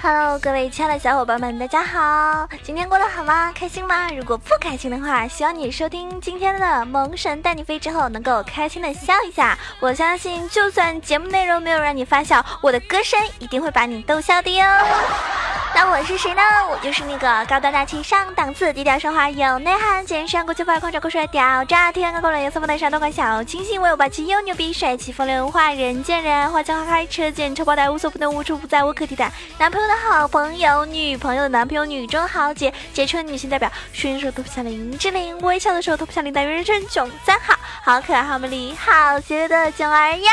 Hello，各位亲爱的小伙伴们，大家好！今天过得好吗？开心吗？如果不开心的话，希望你收听今天的萌神带你飞之后，能够开心的笑一下。我相信，就算节目内容没有让你发笑，我的歌声一定会把你逗笑的哟。那我是谁呢？我就是那个高端大气上档次、低调奢华有内涵、健身国际范、狂拽酷帅屌炸天、高冷颜色风的山东款小清新、威武霸气又牛逼、帅气风流文化人见人爱花见花开、车见车爆胎、无所不能、无处不在、无可替代。男朋友的好朋友，女朋友的男朋友，女中豪杰，杰出女性代表，睡的时候头不像林志玲，微笑的时候头不像林黛玉，人生囧三好，好可爱，好美丽，好邪恶的囧儿呀！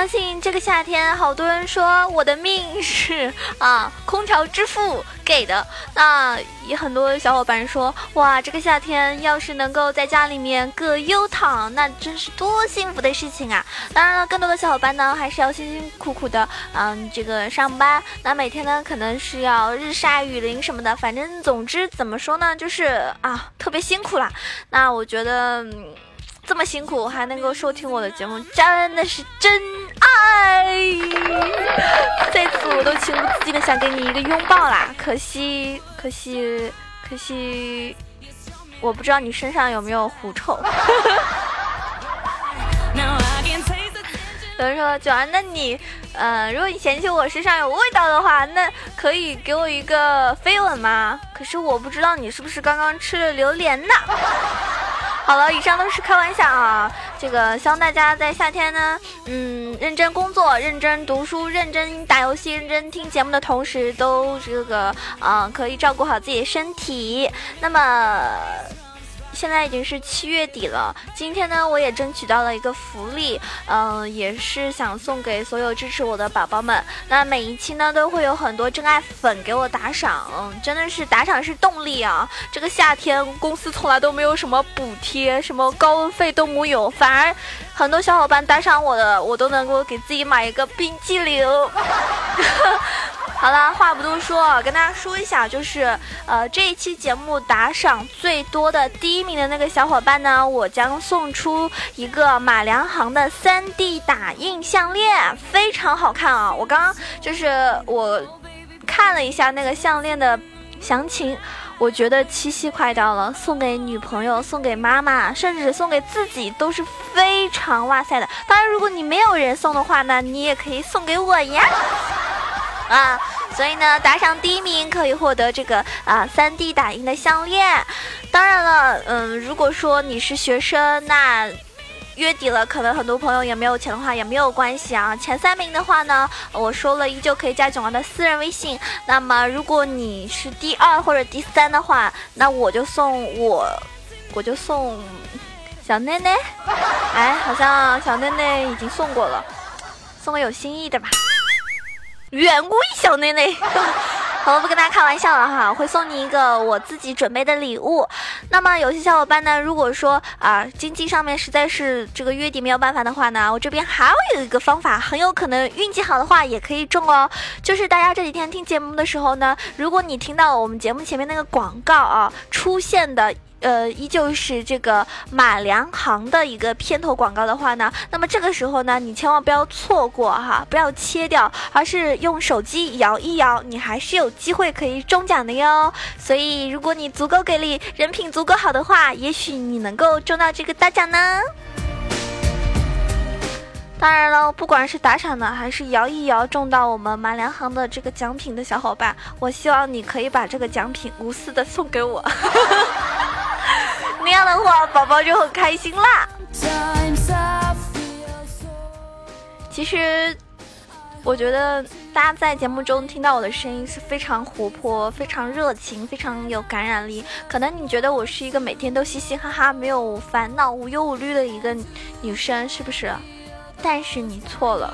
相信这个夏天，好多人说我的命是啊，空调之父给的。那也很多小伙伴说，哇，这个夏天要是能够在家里面葛优躺，那真是多幸福的事情啊！当然了，更多的小伙伴呢，还是要辛辛苦苦的，嗯，这个上班。那每天呢，可能是要日晒雨淋什么的，反正总之怎么说呢，就是啊，特别辛苦啦。那我觉得。这么辛苦还能够收听我的节目，真的是真在此我都情不自禁的想给你一个拥抱啦，可惜，可惜，可惜，我不知道你身上有没有狐臭。有人说九儿，那你，呃，如果你嫌弃我身上有味道的话，那可以给我一个飞吻吗？可是我不知道你是不是刚刚吃了榴莲呢。好了，以上都是开玩笑啊。这个希望大家在夏天呢，嗯，认真工作、认真读书、认真打游戏、认真听节目的同时，都这个啊、可以照顾好自己的身体。那么。现在已经是七月底了，今天呢，我也争取到了一个福利，嗯、也是想送给所有支持我的宝宝们。那每一期呢，都会有很多真爱粉给我打赏，嗯，真的是打赏是动力啊！这个夏天公司从来都没有什么补贴，什么高温费都木有，反而很多小伙伴打赏我的，我都能够给自己买一个冰激凌。好了，话不多说，跟大家说一下，就是呃这一期节目打赏最多的第一名的那个小伙伴呢，我将送出一个马良行的 3D 打印项链，非常好看啊！我刚刚就是我看了一下那个项链的详情。我觉得七夕快到了，送给女朋友、送给妈妈，甚至送给自己都是非常哇塞的。当然，如果你没有人送的话呢，你也可以送给我呀。啊，所以呢，打赏第一名可以获得这个啊三 D 打印的项链。当然了，嗯，如果说你是学生，那月底了，可能很多朋友也没有钱的话，也没有关系啊。前三名的话呢，我说了，依旧可以加囧儿的私人微信。那么，如果你是第二或者第三的话，那我就送我，我就送小内内。哎，好像小内内已经送过了，送个有心意的吧。远古一小内内。好了，不跟大家开玩笑了哈，我会送你一个我自己准备的礼物。那么有些小伙伴呢，如果说啊经济上面实在是这个月底没有办法的话呢，我这边还有一个方法，很有可能运气好的话也可以中哦。就是大家这几天听节目的时候呢，如果你听到我们节目前面那个广告啊出现的。呃，依旧是这个马良行的一个片头广告的话呢，那么这个时候呢，你千万不要错过哈，不要切掉，而是用手机摇一摇，你还是有机会可以中奖的哟。所以，如果你足够给力，人品足够好的话，也许你能够中到这个大奖呢。当然了，不管是打赏的还是摇一摇中到我们马良行的这个奖品的小伙伴，我希望你可以把这个奖品无私的送给我。那样的话，宝宝就很开心啦。其实，我觉得大家在节目中听到我的声音是非常活泼、非常热情、非常有感染力。可能你觉得我是一个每天都嘻嘻哈哈、没有烦恼、无忧无虑的一个女生，是不是？但是你错了。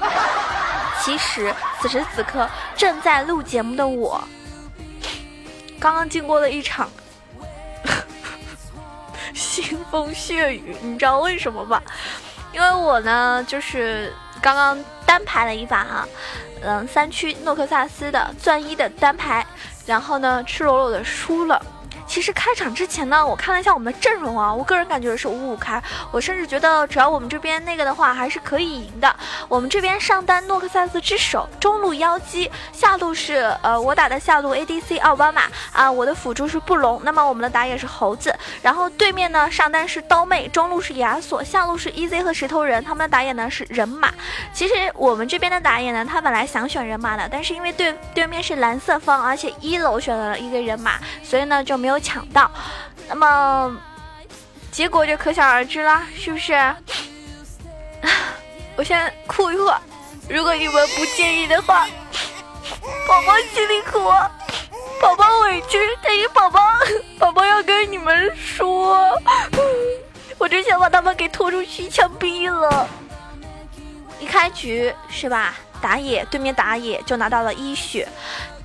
其实此时此刻正在录节目的我，刚刚经过了一场腥风血雨，你知道为什么吗？因为我呢就是刚刚单排了一把哈，嗯，三区诺克萨斯的钻一的单排，然后呢赤裸裸的输了。其实开场之前呢，我看了一下我们的阵容啊，我个人感觉是五五开，我甚至觉得只要我们这边那个的话，还是可以赢的。我们这边上单诺克萨斯之手，中路妖姬，下路是呃我打的下路 ADC 奥巴马啊，我的辅助是布隆，那么我们的打野是猴子，然后对面呢上单是刀妹，中路是亚索，下路是 EZ 和石头人，他们的打野呢是人马。其实我们这边的打野呢，他本来想选人马的，但是因为对对面是蓝色方，而且一楼选了一个人马，所以呢就没有。抢到，那么结果就可想而知啦，是不是？我先哭一会儿，如果你们不介意的话。宝宝心里苦，宝宝委屈，但是宝宝 宝宝要跟你们说，我之前把他们给拖出去枪毙了。一开局是吧？打野对面打野就拿到了一血。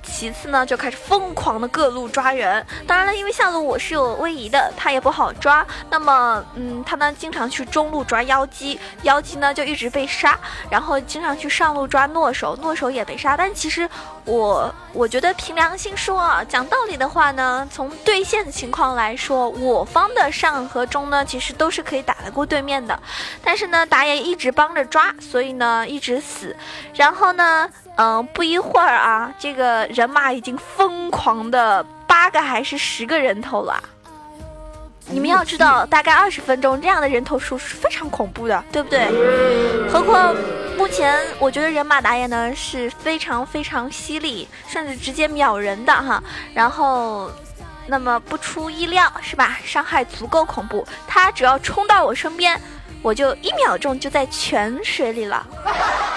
其次呢，就开始疯狂的各路抓人。当然了，因为下路我是有位移的，他也不好抓。那么，嗯，他呢经常去中路抓妖姬，妖姬呢就一直被杀。然后经常去上路抓诺手，诺手也被杀。但其实我我觉得凭良心说啊，讲道理的话呢，从对线的情况来说，我方的上和中呢其实都是可以打得过对面的。但是呢，打野一直帮着抓，所以呢一直死。然后呢。嗯，不一会儿啊，这个人马已经疯狂的八个还是十个人头了。你们要知道，大概二十分钟这样的人头数是非常恐怖的，对不对？何况目前我觉得人马打野呢是非常非常犀利，甚至直接秒人的哈。然后，那么不出意料是吧？伤害足够恐怖，他只要冲到我身边。我就一秒钟就在泉水里了，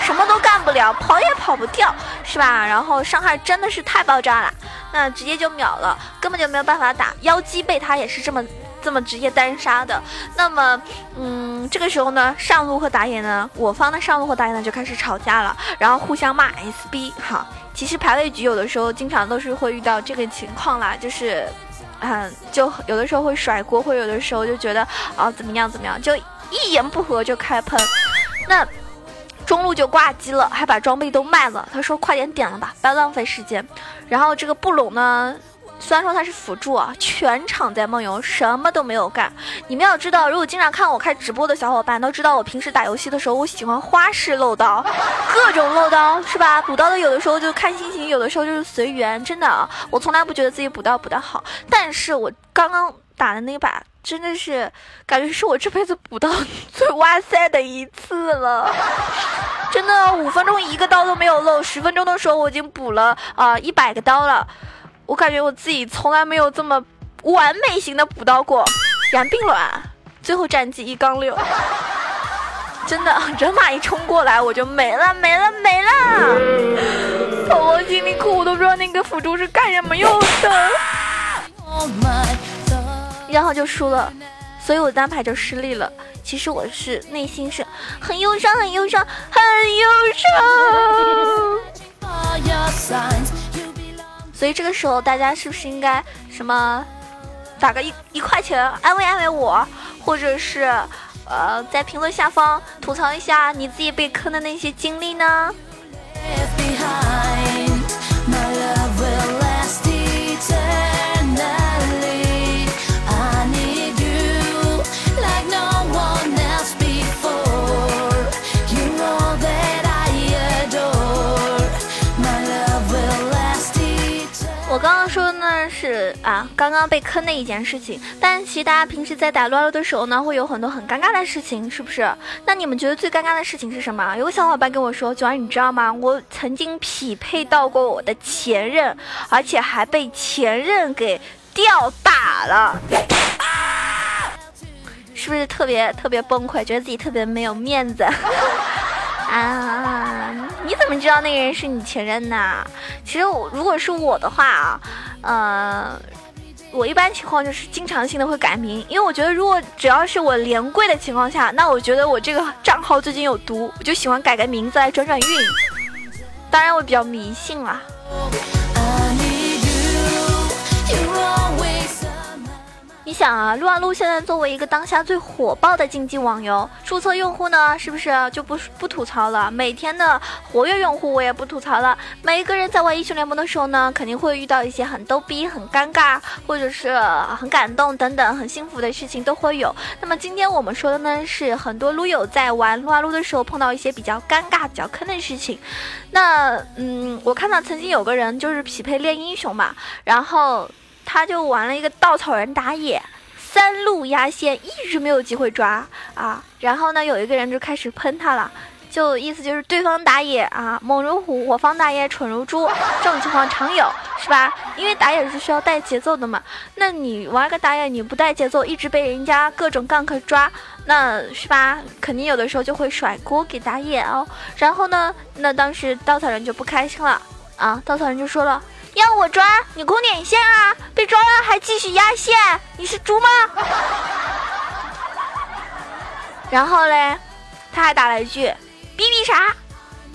什么都干不了，跑也跑不掉，是吧？然后伤害真的是太爆炸了，那直接就秒了，根本就没有办法打。妖姬被他也是这么这么直接单杀的。那么，嗯，这个时候呢，上路和打野呢，我方的上路和打野呢就开始吵架了，然后互相骂 SB 哈。其实排位局有的时候经常都是会遇到这个情况啦，就是，嗯，就有的时候会甩锅，或有的时候就觉得啊怎么样怎么样就。一言不合就开喷，那中路就挂机了，还把装备都卖了。他说：“快点点了吧，不要浪费时间。”然后这个布隆呢，虽然说他是辅助啊，全场在梦游，什么都没有干。你们要知道，如果经常看我开直播的小伙伴都知道，我平时打游戏的时候，我喜欢花式漏刀，各种漏刀是吧？补刀的有的时候就看心情，有的时候就是随缘。真的，我从来不觉得自己补刀补得好，但是我刚刚打的那把。真的是感觉是我这辈子补到 最哇塞的一次了，真的五分钟一个刀都没有漏，十分钟的时候我已经补了啊一百个刀了，我感觉我自己从来没有这么完美型的补刀过。然并卵，最后战绩一杠六，真的人马一冲过来我就没了没了没了，宝宝心里苦，我都不知道那个辅助是干什么用的。然后就输了，所以我单排就失利了。其实我是内心是很忧伤，很忧伤，很忧伤。所以这个时候大家是不是应该什么打个一一块钱安慰安慰我，或者是呃在评论下方吐槽一下你自己被坑的那些经历呢？我刚刚说的呢是啊，刚刚被坑的一件事情。但其实大家平时在打撸啊撸的时候呢，会有很多很尴尬的事情，是不是？那你们觉得最尴尬的事情是什么？有个小伙伴跟我说：“九儿，你知道吗？我曾经匹配到过我的前任，而且还被前任给吊打了，是不是特别特别崩溃？觉得自己特别没有面子？”啊，你怎么知道那个人是你前任呢？其实我如果是我的话啊，呃，我一般情况就是经常性的会改名，因为我觉得如果只要是我连跪的情况下，那我觉得我这个账号最近有毒，我就喜欢改个名字来转转运。当然我比较迷信啦。想啊，撸啊撸现在作为一个当下最火爆的竞技网游，注册用户呢，是不是就不不吐槽了？每天的活跃用户我也不吐槽了。每一个人在玩英雄联盟的时候呢，肯定会遇到一些很逗逼、很尴尬，或者是很感动等等很幸福的事情都会有。那么今天我们说的呢，是很多撸友在玩撸啊撸的时候碰到一些比较尴尬、比较坑的事情。那嗯，我看到曾经有个人就是匹配练英雄嘛，然后。他就玩了一个稻草人打野，三路压线，一直没有机会抓啊。然后呢，有一个人就开始喷他了，就意思就是对方打野啊猛如虎，我方打野蠢如猪，这种情况常有，是吧？因为打野是需要带节奏的嘛。那你玩个打野你不带节奏，一直被人家各种 gank 抓，那是吧？肯定有的时候就会甩锅给打野哦。然后呢，那当时稻草人就不开心了啊，稻草人就说了。要我抓你空点线啊！被抓了还继续压线，你是猪吗？然后嘞，他还打了一句“逼逼啥”，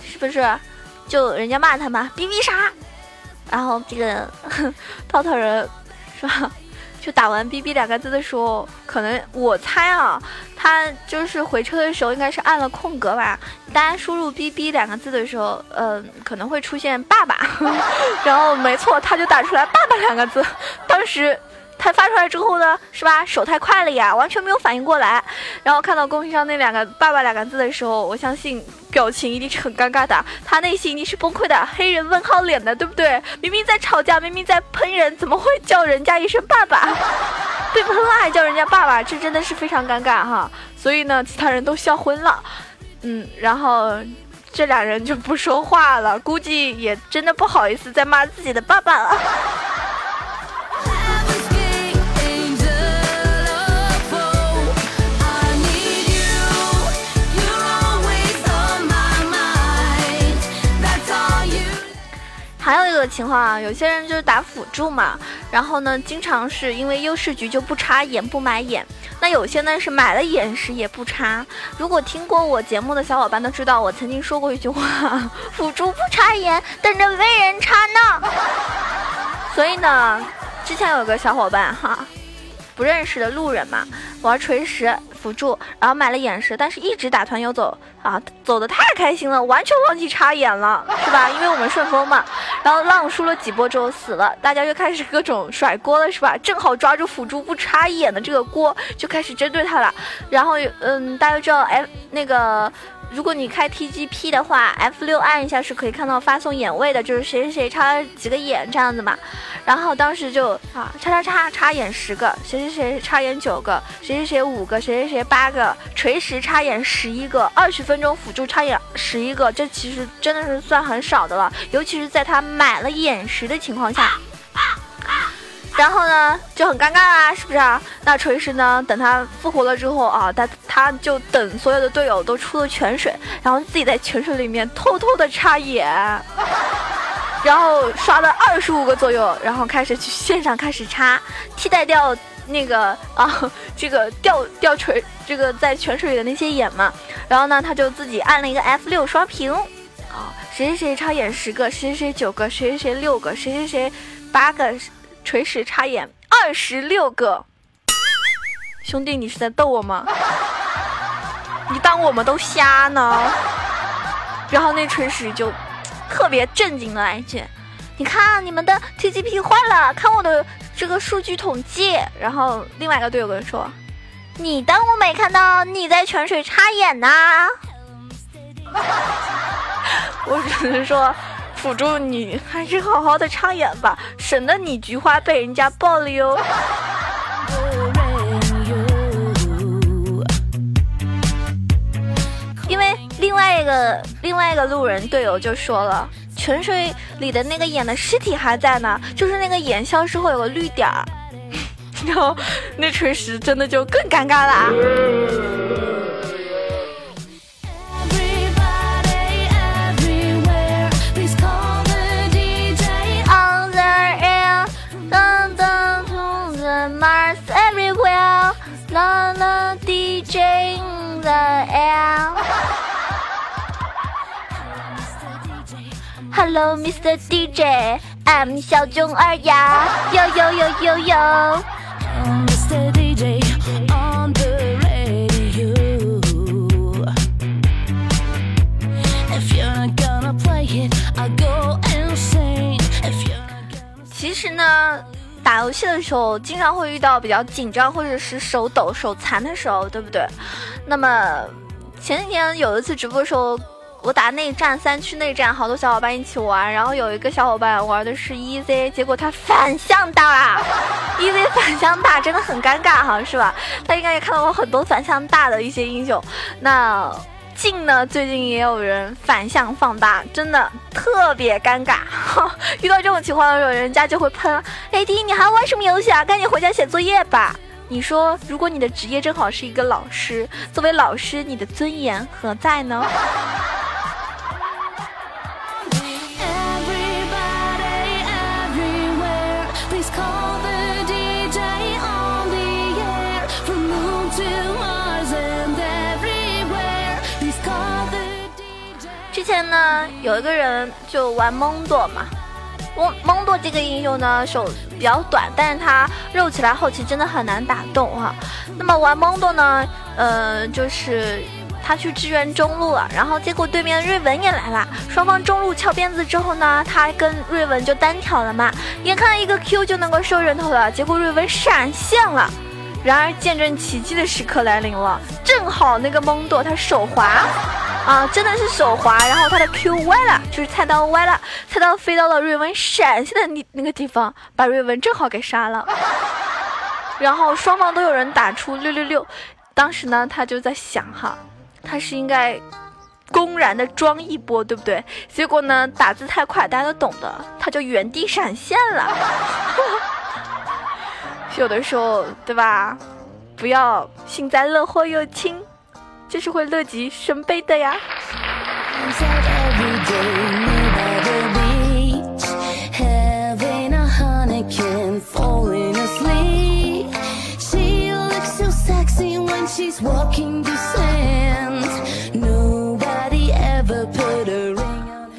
是不是？就人家骂他嘛，“逼逼啥”。然后这个 稻草人是吧？就打完 “bb” 两个字的时候，可能我猜啊，他就是回车的时候应该是按了空格吧。大家输入 “bb” 两个字的时候，嗯，可能会出现“爸爸”，然后没错，他就打出来“爸爸”两个字。当时。他发出来之后呢，是吧？手太快了呀，完全没有反应过来。然后看到公屏上那两个“爸爸”两个字的时候，我相信表情一定是很尴尬的，他内心一定是崩溃的，黑人问号脸的，对不对？明明在吵架，明明在喷人，怎么会叫人家一声爸爸？被喷了还叫人家爸爸，这真的是非常尴尬哈。所以呢，其他人都笑昏了。嗯，然后这俩人就不说话了，估计也真的不好意思再骂自己的爸爸了。还有一个情况啊，有些人就是打辅助嘛，然后呢，经常是因为优势局就不插眼不买眼，那有些呢是买了眼时也不插。如果听过我节目的小伙伴都知道，我曾经说过一句话：辅助不插眼，等着被人插呢。所以呢，之前有个小伙伴哈，不认识的路人嘛，玩锤石。辅助，然后买了眼石，但是一直打团游走啊，走的太开心了，完全忘记插眼了，是吧？因为我们顺风嘛。然后浪输了几波之后死了，大家就开始各种甩锅了，是吧？正好抓住辅助不插眼的这个锅，就开始针对他了。然后，嗯，大家知道，哎，那个。如果你开 TGP 的话，F 六按一下是可以看到发送眼位的，就是谁谁谁插几个眼这样子嘛。然后当时就啊，叉叉叉插眼十个，谁谁谁插眼九个，谁谁谁五个，谁谁谁八个，锤石插眼十一个，二十分钟辅助插眼十一个，这其实真的是算很少的了，尤其是在他买了眼石的情况下。然后呢，就很尴尬啦，是不是啊？那锤石呢？等他复活了之后啊，他他就等所有的队友都出了泉水，然后自己在泉水里面偷偷的插眼，然后刷了二十五个左右，然后开始去线上开始插，替代掉那个啊这个掉掉锤这个在泉水里的那些眼嘛。然后呢，他就自己按了一个 F 六刷屏，啊，谁谁谁插眼十个，谁谁谁九个，谁谁谁六个，谁谁谁八个。锤石插眼二十六个，兄弟，你是在逗我吗？你当我们都瞎呢？然后那锤石就特别震惊的来一句：“你看你们的 TGP 坏了，看我的这个数据统计。”然后另外一个队友跟说：“你当我没看到你在泉水插眼呢？” 我只能说。辅助你还是好好的插眼吧，省得你菊花被人家爆了哟。因为另外一个另外一个路人队友就说了，泉水里的那个眼的尸体还在呢，就是那个眼消失后有个绿点儿，然后那锤石真的就更尴尬了。啦 hello mr dj hello mr dj i'm 小中二呀呦呦呦呦呦 if Yo, yo, yo, yo, 前几天有一次直播的时候，我打内战三区内战，好多小伙伴一起玩，然后有一个小伙伴玩的是 EZ，结果他反向打，EZ 反向打真的很尴尬哈，是吧？他应该也看到过很多反向大的一些英雄，那。镜呢，最近也有人反向放大，真的特别尴尬。遇到这种情况的时候，人家就会喷：“AD，你还玩什么游戏啊？赶紧回家写作业吧！”你说，如果你的职业正好是一个老师，作为老师，你的尊严何在呢.之前呢，有一个人就玩蒙多嘛，蒙蒙多这个英雄呢手比较短，但是他肉起来后期真的很难打动哈、那么玩蒙多呢，呃，就是他去支援中路了，然后结果对面瑞文也来了，双方中路翘辫子之后呢，他跟瑞文就单挑了嘛，眼看一个 Q 就能够收人头了，结果瑞文闪现了。然而，见证奇迹的时刻来临了，正好那个蒙多他手滑，啊，真的是手滑，然后他的 Q 歪了，就是菜刀歪了，菜刀飞到了瑞文闪现的那那个地方，把瑞文正好给杀了。然后双方都有人打出六六六，当时呢他就在想哈，他是应该公然的装一波，对不对？结果呢打字太快，大家都懂的，他就原地闪现了。有的时候，对吧？不要幸灾乐祸又亲，这是会乐极生悲的呀。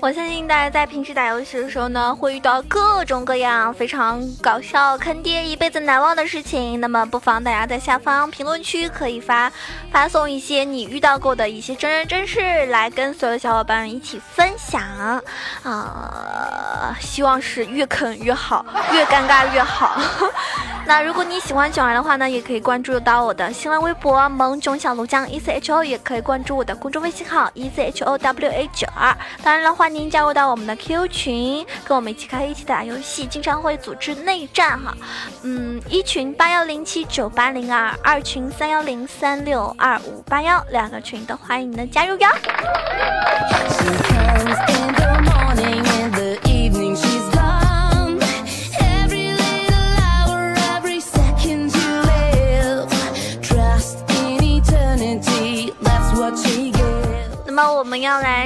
我相信大家在平时打游戏的时候呢，会遇到各种各样非常搞笑、坑爹、一辈子难忘的事情。那么，不妨大家在下方评论区可以发发送一些你遇到过的一些真人真事，来跟所有小伙伴们一起分享。啊、希望是越坑越好，越尴尬越好。那如果你喜欢囧儿的话呢，也可以关注到我的新浪微博萌囧小卢酱 E C H O，也可以关注我的公众微信号 E C H O W A 九二。当然了，欢迎加入到我们的 QQ 群，跟我们一起开一起打游戏，经常会组织内战哈。嗯，一群八幺零七九八零二，二群三幺零三六二五八幺，两个群都欢迎你的加入哟。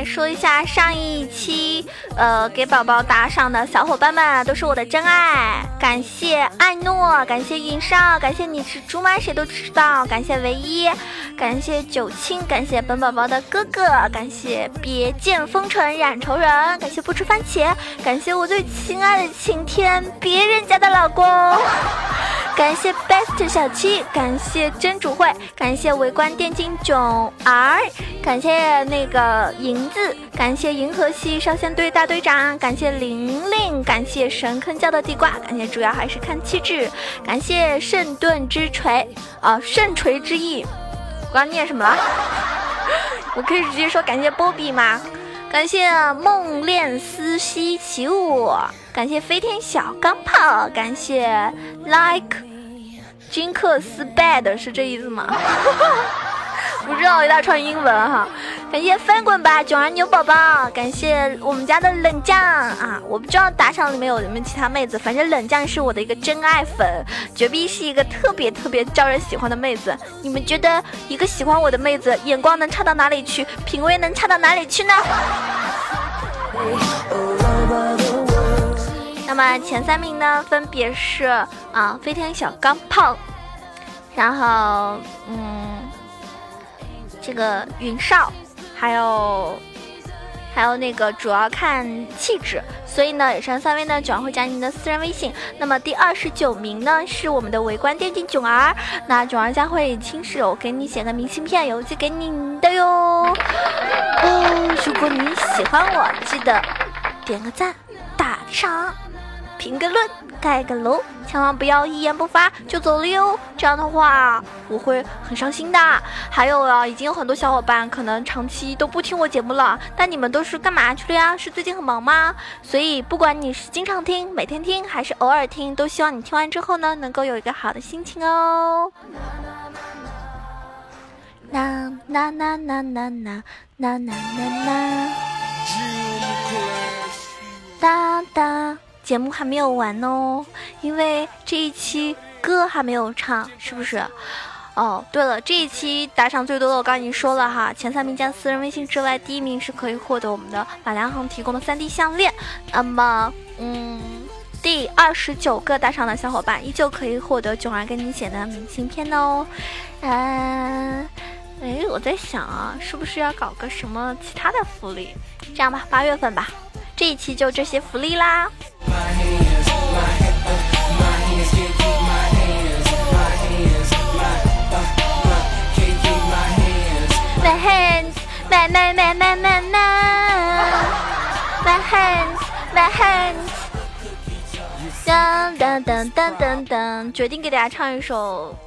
说一下上一期，呃，给宝宝打赏的小伙伴们都是我的真爱，感谢艾诺，感谢云少，感谢你是猪吗？谁都知道，感谢唯一，感谢九清，感谢本宝宝的哥哥，感谢别见风尘染愁人，感谢不吃番茄，感谢我最亲爱的晴天，别人家的老公。感谢 Best 小七，感谢真主会，感谢围观电竞囧儿，感谢那个银子，感谢银河系少先队大队长，感谢玲玲，感谢神坑教的地瓜，感谢主要还是看气质，感谢圣盾之锤啊，圣锤之翼，我刚念什么了？我可以直接说感谢波比吗？感谢梦恋思兮起舞，感谢飞天小钢炮，感谢 like 金克斯 bad 是这意思吗？不知道一大串英文哈。感谢翻滚吧囧儿牛宝宝，感谢我们家的冷酱啊！我不知道打赏里面有没有其他妹子，反正冷酱是我的一个真爱粉，绝壁是一个特别特别招人喜欢的妹子。你们觉得一个喜欢我的妹子，眼光能差到哪里去，品味能差到哪里去呢？那么前三名呢，分别是啊飞天小钢炮，然后嗯这个云少，还有还有那个主要看气质，所以呢，以上三位呢，九儿会加您的私人微信。那么第二十九名呢是我们的围观电竞囧儿，那囧儿将会亲手给你写个明信片邮寄给你的哟。哦，如果你喜欢我，记得点个赞，打个赏，评个论，盖个楼，千万不要一言不发就走了哟。这样的话我会很伤心的。还有啊，已经有很多小伙伴可能长期都不听我节目了，但你们都是干嘛去了呀？是最近很忙吗？所以不管你是经常听、每天听，还是偶尔听，都希望你听完之后呢，能够有一个好的心情哦。啦啦啦啦啦啦啦啦啦啦！哒哒，节目还没有完哦，因为这一期歌还没有唱，是不是？哦，对了，这一期打赏最多的我刚已经说了哈，前三名加私人微信之外，第一名是可以获得我们的马良恒提供的三 D 项链。那么，嗯，第二十九个打赏的小伙伴依旧可以获得囧儿给你写的明信片哦。嗯。哎，我在想啊，是不是要搞个什么其他的福利？这样吧，八月份吧，这一期就这些福利啦。My hands, my my my my my my, my hands, my hands。噔噔噔噔噔噔，决定给大家唱一首。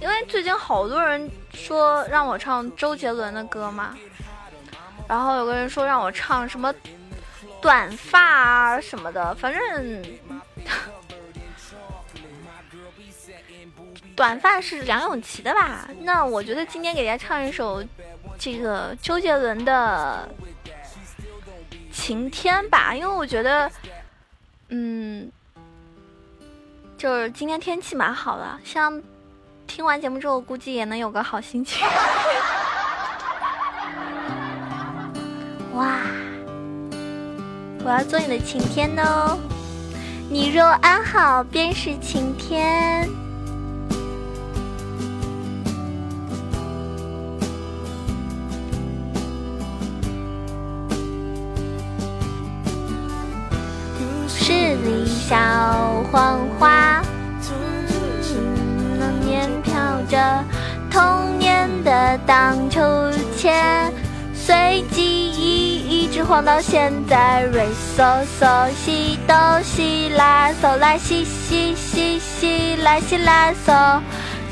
因为最近好多人说让我唱周杰伦的歌嘛，然后有个人说让我唱什么短发啊什么的，反正短发是梁咏琪的吧？那我觉得今天给大家唱一首这个周杰伦的《晴天》吧，因为我觉得，嗯，就是今天天气蛮好的，像。听完节目之后，估计也能有个好心情。哇，我要做你的晴天哦！你若安好，便是晴天。小黄花。着童年的荡秋千，随记忆一直晃到现在。瑞嗦嗦西哆西拉嗦来西西西西来西拉嗦，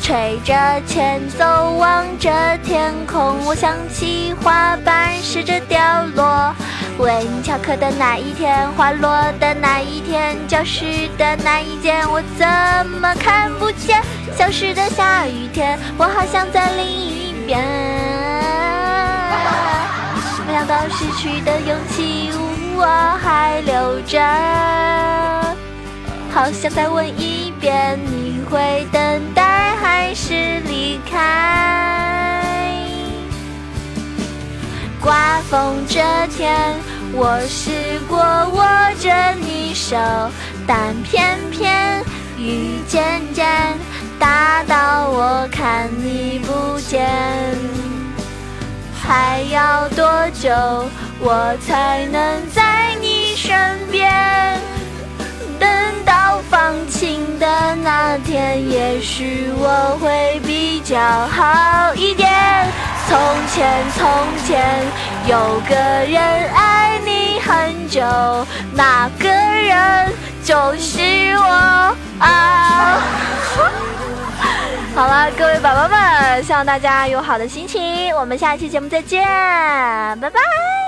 吹着前奏望着天空，我想起花瓣试着掉落。为你翘课的那一天，花落的那一天，教室的那一间，我怎么看不见？消失的下雨天，我好像在另一边。没想到失去的勇气我还留着，好想再问一遍，你会等待还是离开？刮风这天，我试过握着你手，但偏偏雨渐渐大到我看你不见。还要多久我才能在你身边？等到放晴的那天，也许我会比较好一点。从前，从前有个人爱你很久，那个人就是我啊！好了，各位宝宝们，希望大家有好的心情。我们下期节目再见，拜拜。